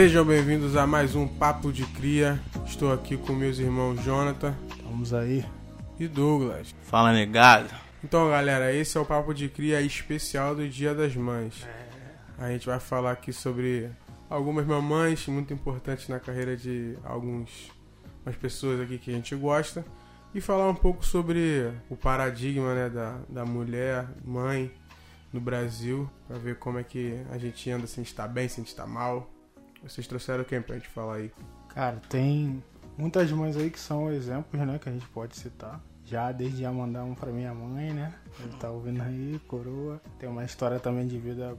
Sejam bem-vindos a mais um Papo de Cria. Estou aqui com meus irmãos Jonathan Vamos aí. e Douglas. Fala negado. Então, galera, esse é o Papo de Cria especial do Dia das Mães. A gente vai falar aqui sobre algumas mamães muito importantes na carreira de alguns umas pessoas aqui que a gente gosta e falar um pouco sobre o paradigma né, da, da mulher, mãe no Brasil, para ver como é que a gente anda, se a gente tá bem, se a gente tá mal. Vocês trouxeram quem pra gente falar aí? Cara, tem muitas mães aí que são exemplos, né? Que a gente pode citar. Já desde já mandar um pra minha mãe, né? Ele tá ouvindo aí, coroa. Tem uma história também de vida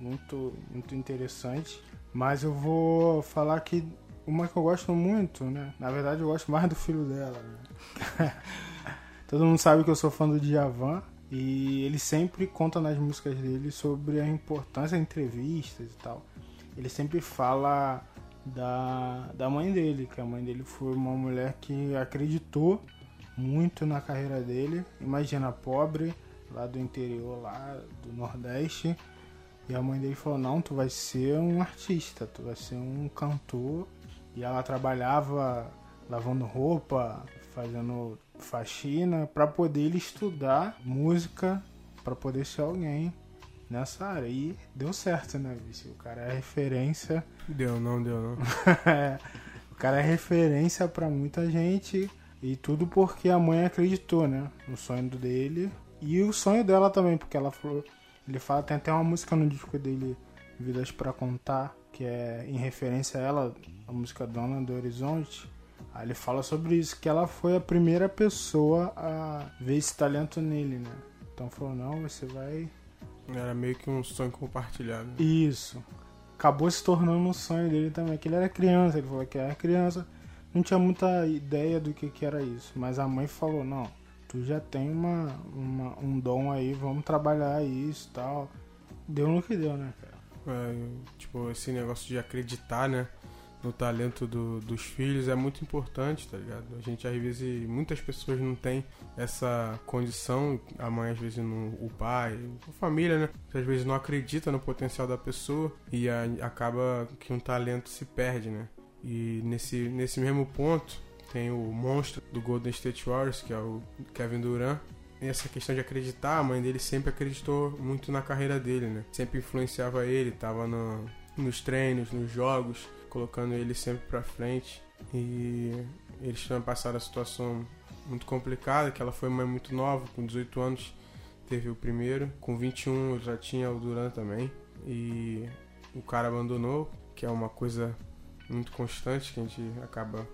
muito, muito interessante. Mas eu vou falar que uma que eu gosto muito, né? Na verdade, eu gosto mais do filho dela, né? Todo mundo sabe que eu sou fã do Djavan. E ele sempre conta nas músicas dele sobre a importância de entrevistas e tal. Ele sempre fala da, da mãe dele, que a mãe dele foi uma mulher que acreditou muito na carreira dele. Imagina, pobre, lá do interior, lá do Nordeste. E a mãe dele falou, não, tu vai ser um artista, tu vai ser um cantor. E ela trabalhava lavando roupa, fazendo faxina, para poder ele estudar música, para poder ser alguém nessa área. E deu certo, né, vice? O cara é referência Deu, não deu, não. o cara é referência pra muita gente e tudo porque a mãe acreditou, né, no sonho dele e o sonho dela também, porque ela falou, ele fala tem até uma música no disco dele Vidas pra Contar, que é em referência a ela, a música Dona do Horizonte. Aí ele fala sobre isso, que ela foi a primeira pessoa a ver esse talento nele, né? Então falou, não, você vai Era meio que um sonho compartilhado. né? isso. Acabou se tornando um sonho dele também, que ele era criança, ele falou que era criança, não tinha muita ideia do que, que era isso. Mas a mãe falou, não, tu já tem uma, uma- um dom aí, vamos trabalhar isso e tal. Deu no que deu, né, cara? É, tipo, esse negócio de acreditar, né? No talento do- dos filhos é muito importante, tá ligado? A gente, às vezes, muitas pessoas não têm essa condição, a mãe, às vezes, não, o pai, a família, né? Às vezes não acredita no potencial da pessoa e a- acaba que um talento se perde, né? E nesse, nesse mesmo ponto, tem o monstro do Golden State Warriors, que é o Kevin Durant, essa questão de acreditar, a mãe dele sempre acreditou muito na carreira dele, né? Sempre influenciava ele, tava no- nos treinos, nos jogos, colocando ele sempre pra frente. E eles tinham passado a situação muito complicada, que ela foi mãe muito nova, com 18 anos teve o primeiro, com 21 já tinha o Duran também. E o cara abandonou, que é uma coisa muito constante que a gente acaba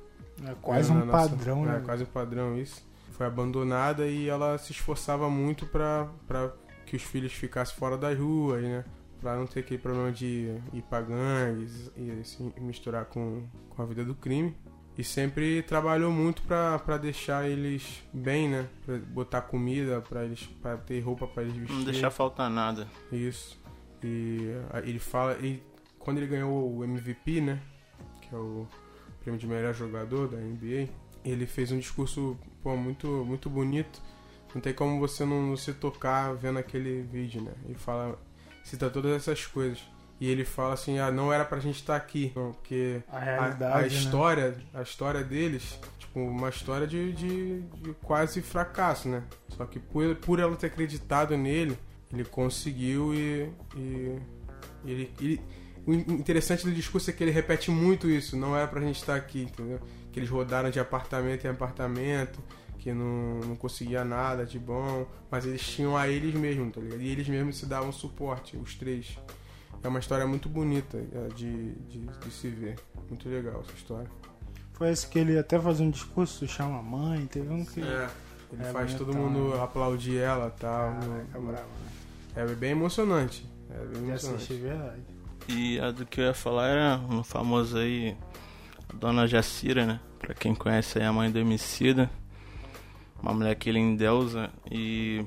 É quase um nossa- padrão, É, né? quase um padrão isso. Foi abandonada e ela se esforçava muito pra, pra que os filhos ficassem fora das ruas, né? Pra não ter aquele problema de ir pra gangues e se misturar com, com a vida do crime. E sempre trabalhou muito pra, pra deixar eles bem, né? Pra botar comida pra eles, pra ter roupa pra eles vestir. Não deixar faltar nada. Isso. E ah, ele fala. E quando ele ganhou o MVP, né? Que é o prêmio de melhor jogador da NBA, ele fez um discurso pô, muito, muito bonito. Não tem como você não, não se tocar vendo aquele vídeo, né? Ele fala. Cita todas essas coisas. E ele fala assim, ah, não era pra gente estar aqui. Não, porque A a, a né? história, a história deles, tipo, uma história de, de, de quase fracasso, né? Só que por, por ela ter acreditado nele, ele conseguiu e, e ele, ele- o interessante do discurso é que ele repete muito isso, não era pra gente estar aqui, entendeu? Que eles rodaram de apartamento em apartamento, que não, não conseguia nada de bom, mas eles tinham a eles mesmos, tá ligado? E eles mesmos se davam suporte, os três. É uma história muito bonita é, de, de, de se ver. Muito legal essa história. Foi esse que ele até fazia um discurso, chama a mãe, teve um que... É, ele É faz todo mundo aplaudir ela e tal. Caraca, bravo, né? É bem emocionante. É bem emocionante. assistir, verdade. E a do que eu ia falar era um famoso aí, a dona Jacira, né? Pra quem conhece aí a mãe do Emicida. Uma mulher que ele endeusa e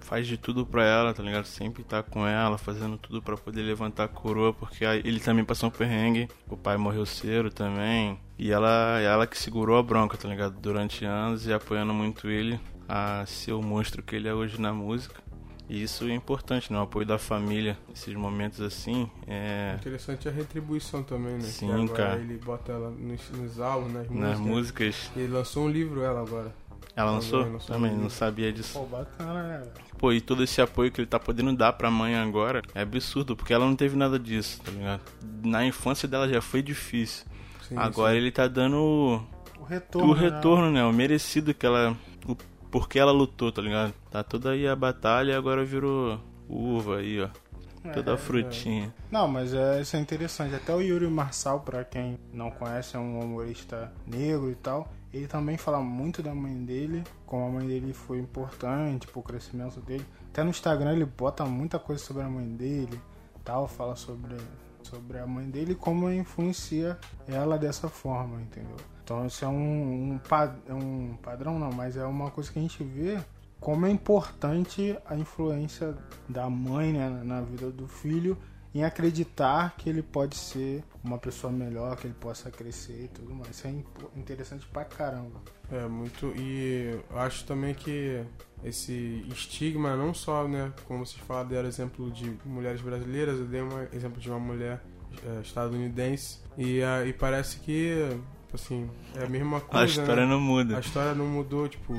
faz de tudo pra ela, tá ligado? Sempre tá com ela, fazendo tudo pra poder levantar a coroa, porque ele também passou um perrengue. O pai morreu cedo também. E ela, ela que segurou a bronca, tá ligado? Durante anos e apoiando muito ele a ser o monstro que ele é hoje na música. E isso é importante, né? O apoio da família, esses momentos assim. É... Interessante a retribuição também, né? Sim, Que agora cara. Ele bota ela nos, nos álbuns, nas músicas. Nas músicas. E ele lançou um livro, ela agora. Ela lançou? Também, lançou Também, não sabia disso. Pô, bacana, né? Pô, e todo esse apoio que ele tá podendo dar pra mãe agora é absurdo, porque ela não teve nada disso, tá ligado? Na infância dela já foi difícil. Sim, agora sim. ele tá dando O retorno. o retorno, né? O merecido que ela. O porquê ela lutou, tá ligado? Tá toda aí a batalha e agora virou uva aí, ó. né? Toda É, a frutinha. Não, mas é, isso é interessante. Até o Yuri Marçal, pra quem não conhece, é um humorista negro e tal. Ele também fala muito da mãe dele, como a mãe dele foi importante pro crescimento dele. Até no Instagram ele bota muita coisa sobre a mãe dele, tal, fala sobre, sobre a mãe dele e como influencia ela dessa forma, entendeu? Então isso é um, um, é um padrão, não, mas é uma coisa que a gente vê como é importante a influência da mãe né, na vida do filho em acreditar que ele pode ser uma pessoa melhor, que ele possa crescer e tudo mais. Isso é interessante pra caramba. É, muito. E eu acho também que esse estigma, não só, né, como vocês falaram, deram exemplo de mulheres brasileiras, eu dei um exemplo de uma mulher é, estadunidense, e, ah, e parece que, assim, é a mesma coisa. A história né? não muda. A história não mudou, tipo,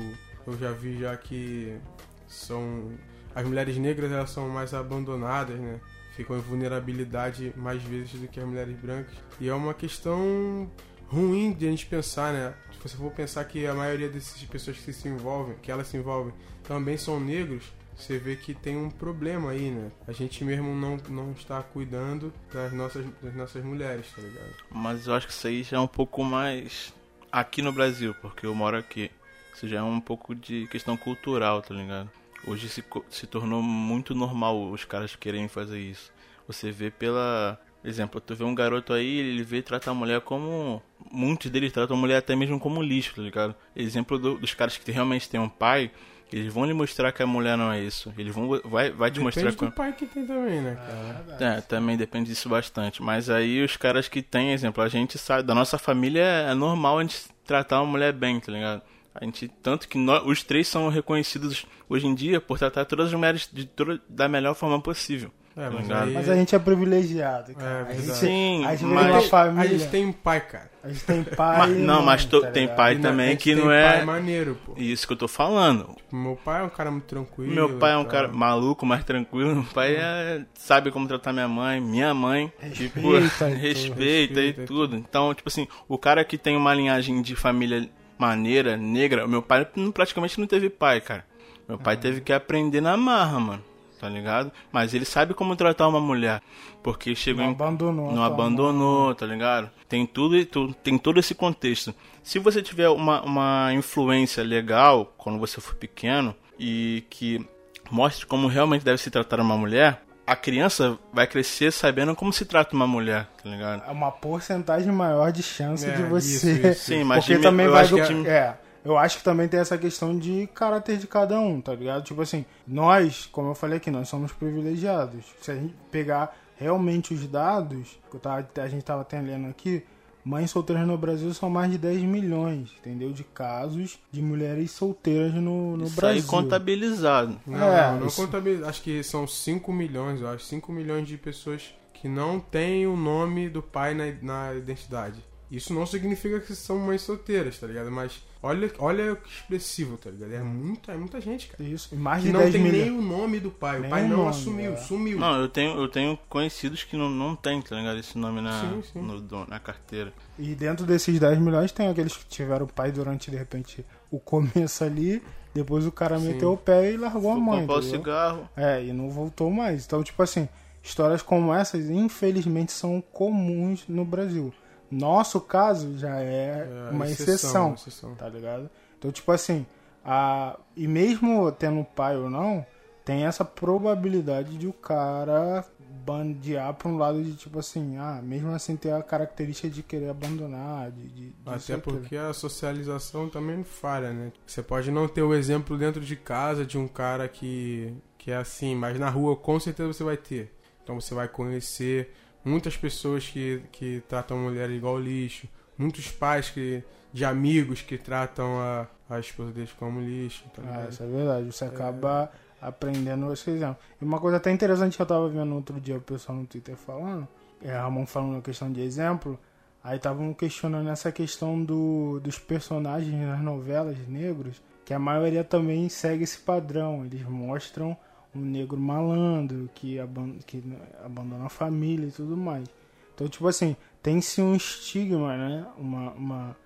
eu já vi já que são. As mulheres negras elas são mais abandonadas, né? Ficam em vulnerabilidade mais vezes do que as mulheres brancas. E é uma questão ruim de a gente pensar, né? Se você for pensar que a maioria dessas pessoas que se envolvem, que elas se envolvem, também são negros, você vê que tem um problema aí, né? A gente mesmo não, não está cuidando das nossas, das nossas mulheres, tá ligado? Mas eu acho que isso aí já é um pouco mais aqui no Brasil, porque eu moro aqui. Isso já é um pouco de questão cultural, tá ligado? Hoje se, se tornou muito normal os caras querem fazer isso. Você vê pela. Exemplo, tu vê um garoto aí, ele vê tratar a mulher como. Muitos deles tratam a mulher até mesmo como lixo, tá ligado? Exemplo do- dos caras que realmente têm um pai, eles vão lhe mostrar que a mulher não é isso. Eles vão. Vai, vai te Depende mostrar do como. pai que tem também, né, cara? É, também depende disso bastante. Mas aí os caras que têm, exemplo, a gente sabe, da nossa família é normal a gente tratar uma mulher bem, tá ligado? A gente, tanto que nós, os três são reconhecidos hoje em dia por tratar todas as mulheres de toda, da melhor forma possível. É, mas Ligado? aí... Mas a gente é privilegiado, cara. É, a, gente. Sim, a gente mas- uma A família. gente tem um pai, cara. A gente tem pai. Mas- não, mas to- tá tem pai E também a que não é- pai maneiro, pô. Isso que eu tô falando. Meu pai é um cara muito tranquilo. Meu pai é um e tal. cara maluco, mais tranquilo. Meu pai é, sabe como tratar minha mãe, minha mãe. tipo, Respeita e tudo. respeita e Respeita e tudo. Então, tipo assim, o cara que tem uma linhagem de família maneira, negra, meu pai praticamente não teve pai, cara. Meu pai teve que aprender na marra, mano. Tá ligado? Mas ele sabe como tratar uma mulher. Porque chegou Não em abandonou. não tua abandonou, tá ligado? Tem tudo e tu- tem todo esse contexto. Se você tiver uma, uma influência legal quando você for pequeno e que mostre como realmente deve se tratar uma mulher, a criança vai crescer sabendo como se trata uma mulher, tá ligado? É uma porcentagem maior de chance É, de você. isso, isso. Sim, mas Porque de- também eu vai acho do. que- É. Eu acho que também tem essa questão de caráter de cada um, tá ligado? Tipo assim, nós, como eu falei aqui, nós somos privilegiados. Se a gente pegar realmente os dados, que eu tava, a gente tava até lendo aqui, mães solteiras no Brasil são mais de 10 milhões, entendeu? De casos de mulheres solteiras no, no Isso aí Brasil. contabilizado. Não, É, não, não isso- contabiliza. Acho que são 5 milhões, eu acho. 5 milhões de pessoas que não têm o nome do pai na, na identidade. Isso não significa que são mães solteiras, tá ligado? Mas olha, olha que expressivo, tá ligado? É muita, é muita gente, cara. Isso, e mais Que de não 10 tem milhões. nem o nome do pai. Nem o pai o não nome, assumiu, é. sumiu. Não, eu tenho, eu tenho conhecidos que não, não tem, tá ligado? Esse nome na, Sim, sim. no na carteira. E dentro desses 10 milhões tem aqueles que tiveram o pai durante, de repente, o começo ali, depois o cara Sim. meteu o pé e largou a Vou mãe. comprar o cigarro. É, e não voltou mais. Então, tipo assim, histórias como essas, infelizmente, são comuns no Brasil. Nosso caso já é, É, uma exceção, exceção, exceção. tá ligado? Então, tipo assim, a... e mesmo tendo pai ou não, tem essa probabilidade de o cara bandear pra um lado de tipo assim, ah, mesmo assim ter a característica de querer abandonar, de, de, de Até porque a socialização também falha, né? Você pode não ter o exemplo dentro de casa de um cara que, que é assim, mas na rua com certeza você vai ter. Então você vai conhecer muitas pessoas que, que tratam a mulher igual lixo, muitos pais que, de amigos que tratam a, a esposa deles como lixo. Tá Ah, isso é verdade. Você acaba aprendendo esse exemplo. E uma coisa até interessante que eu tava vendo outro dia o pessoal no Twitter falando, é Ramon falando a questão de exemplo, aí estavam questionando essa questão do, dos personagens nas novelas negros, que a maioria também segue esse padrão. Eles mostram um negro malandro que, aban que abandona a família e tudo mais. Então, tipo assim, tem-se um estigma, né? Uma, uma,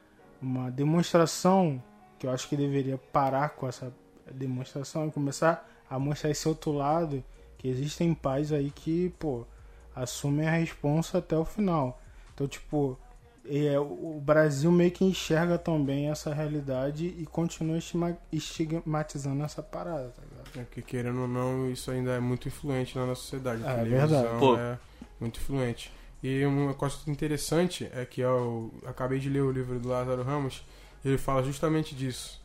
uma demonstração que eu acho que deveria parar com essa demonstração e começar a mostrar esse outro lado que existem pais aí que, pô, assumem a responsa até o final. Então, tipo, é, o Brasil meio que enxerga também essa realidade e continua estigmatizando essa parada, tá ligado? É que querendo ou não, isso ainda é muito influente na nossa sociedade. A é, verdade. Pô. é muito influente. E uma coisa interessante é que eu acabei de ler o livro do Lázaro Ramos, ele fala justamente disso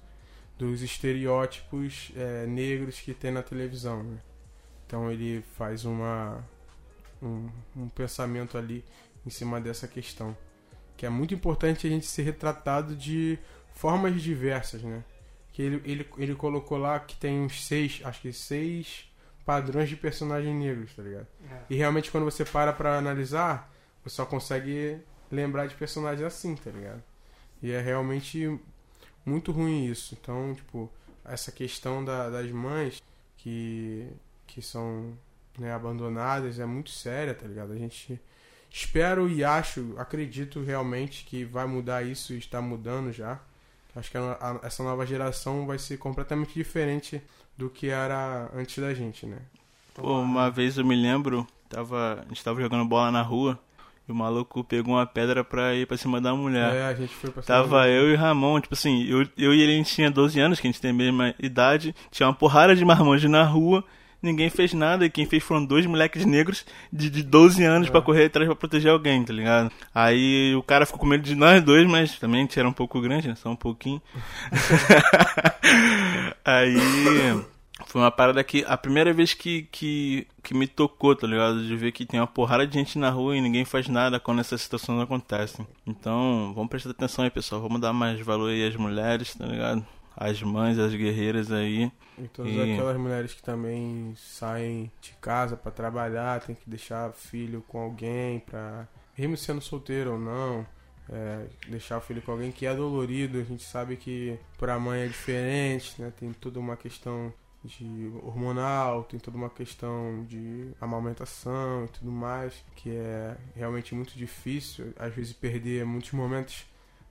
dos estereótipos é, negros que tem na televisão. Né? Então ele faz uma um, um, pensamento ali em cima dessa questão, que é muito importante a gente ser retratado de formas diversas, né? Que ele, ele, ele colocou lá que tem uns seis, acho que seis padrões de personagens negros, tá ligado? É. E realmente quando você para pra analisar, você só consegue lembrar de personagens assim, tá ligado? E é realmente muito ruim isso. Então, tipo, essa questão da, das mães que, que são né, abandonadas é muito séria, tá ligado? A gente espero e acho, acredito realmente que vai mudar isso e está mudando já. Acho que a, a, essa nova geração vai ser completamente diferente do que era antes da gente, né? Pô, uma vez eu me lembro, tava, a gente tava jogando bola na rua e o maluco pegou uma pedra pra ir pra cima da mulher. É, a gente foi pra cima Tava eu e o Ramon, tipo assim, eu, eu e ele a gente tinha 12 anos, que a gente tem a mesma idade. Tinha uma porrada de marmanjos na rua, ninguém fez nada. E quem fez foram dois moleques negros de, de 12 anos é. pra correr atrás pra proteger alguém, tá ligado? Aí o cara ficou com medo de nós dois, mas também a gente era um pouco grande, né? Só um pouquinho. Aí. Foi uma parada que a primeira vez que, que, que me tocou, tá ligado? De ver que tem uma porrada de gente na rua e ninguém faz nada quando essas situações acontecem. Então, vamos prestar atenção aí, pessoal. Vamos dar mais valor aí às mulheres, tá ligado? As mães, as guerreiras aí. E todas e... aquelas mulheres que também saem de casa para trabalhar, tem que deixar filho com alguém pra. Mesmo sendo solteiro ou não. É, deixar o filho com alguém que é dolorido, a gente sabe que para mãe é diferente, né? Tem toda uma questão de hormonal, tem toda uma questão de amamentação e tudo mais, que é realmente muito difícil, às vezes perder muitos momentos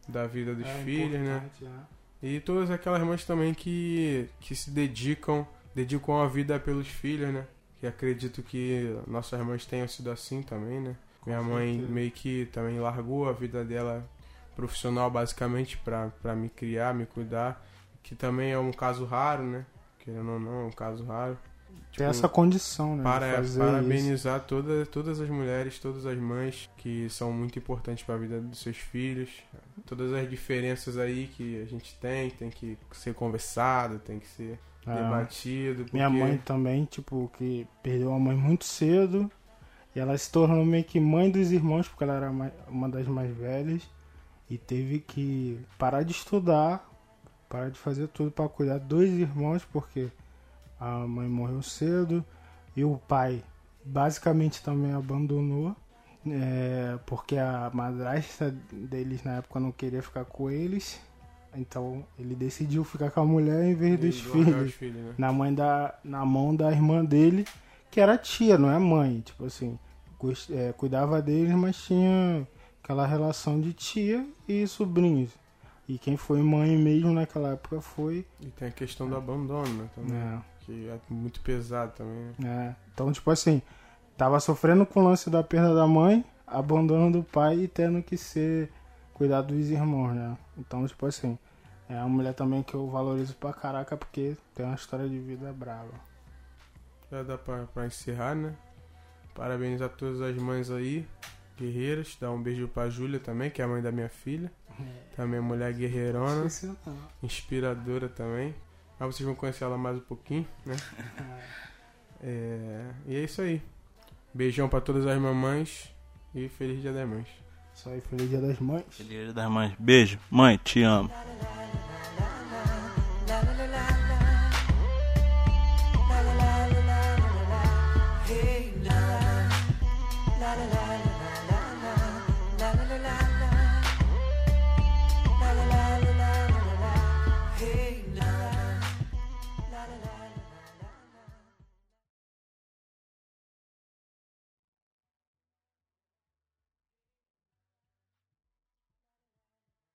da vida dos é filhos, né? É. E todas aquelas mães também que, que se dedicam, dedicam a vida pelos filhos, né? Que acredito que nossas mães tenham sido assim também, né? Com Minha mãe certeza. meio que também largou a vida dela profissional basicamente para me criar, me cuidar, que também é um caso raro, né? querendo ou não, é um caso raro. Tipo, Tem essa condição, né? Para, parabenizar todas, todas as mulheres, todas as mães que são muito importantes para a vida dos seus filhos. Todas as diferenças aí que a gente tem, tem que ser conversado, tem que ser é. debatido. Porque... Minha mãe também, tipo, que perdeu a mãe muito cedo. E ela se tornou meio que mãe dos irmãos, porque ela era uma das mais velhas. E teve que parar de estudar para de fazer tudo para cuidar dos irmãos, porque a mãe morreu cedo e o pai basicamente também abandonou, é, porque a madrasta deles na época não queria ficar com eles. Então ele decidiu ficar com a mulher em vez dos filhos. filhos né? na, mãe da, na mão da irmã dele, que era tia, não é mãe. Tipo assim, é, cuidava deles, mas tinha aquela relação de tia e sobrinhos. E quem foi mãe mesmo naquela época foi. E tem a questão do abandono, né? Também, é. Que é muito pesado também. Né? É. Então, tipo assim, tava sofrendo com o lance da perda da mãe, abandono do pai e tendo que ser cuidar dos irmãos, né? Então, tipo assim, é uma mulher também que eu valorizo pra caraca porque tem uma história de vida brava. Já dá pra, pra encerrar, né? Parabéns a todas as mães aí, guerreiras. Dá um beijo pra Júlia também, que é a mãe da minha filha. Também mulher guerreirona. Inspiradora também. Mas vocês vão conhecer ela mais um pouquinho, né? é, e é isso aí. Beijão pra todas as mamães e feliz dia das mães. Isso aí, feliz dia das mães. Feliz dia das mães. Beijo. Mãe, te amo.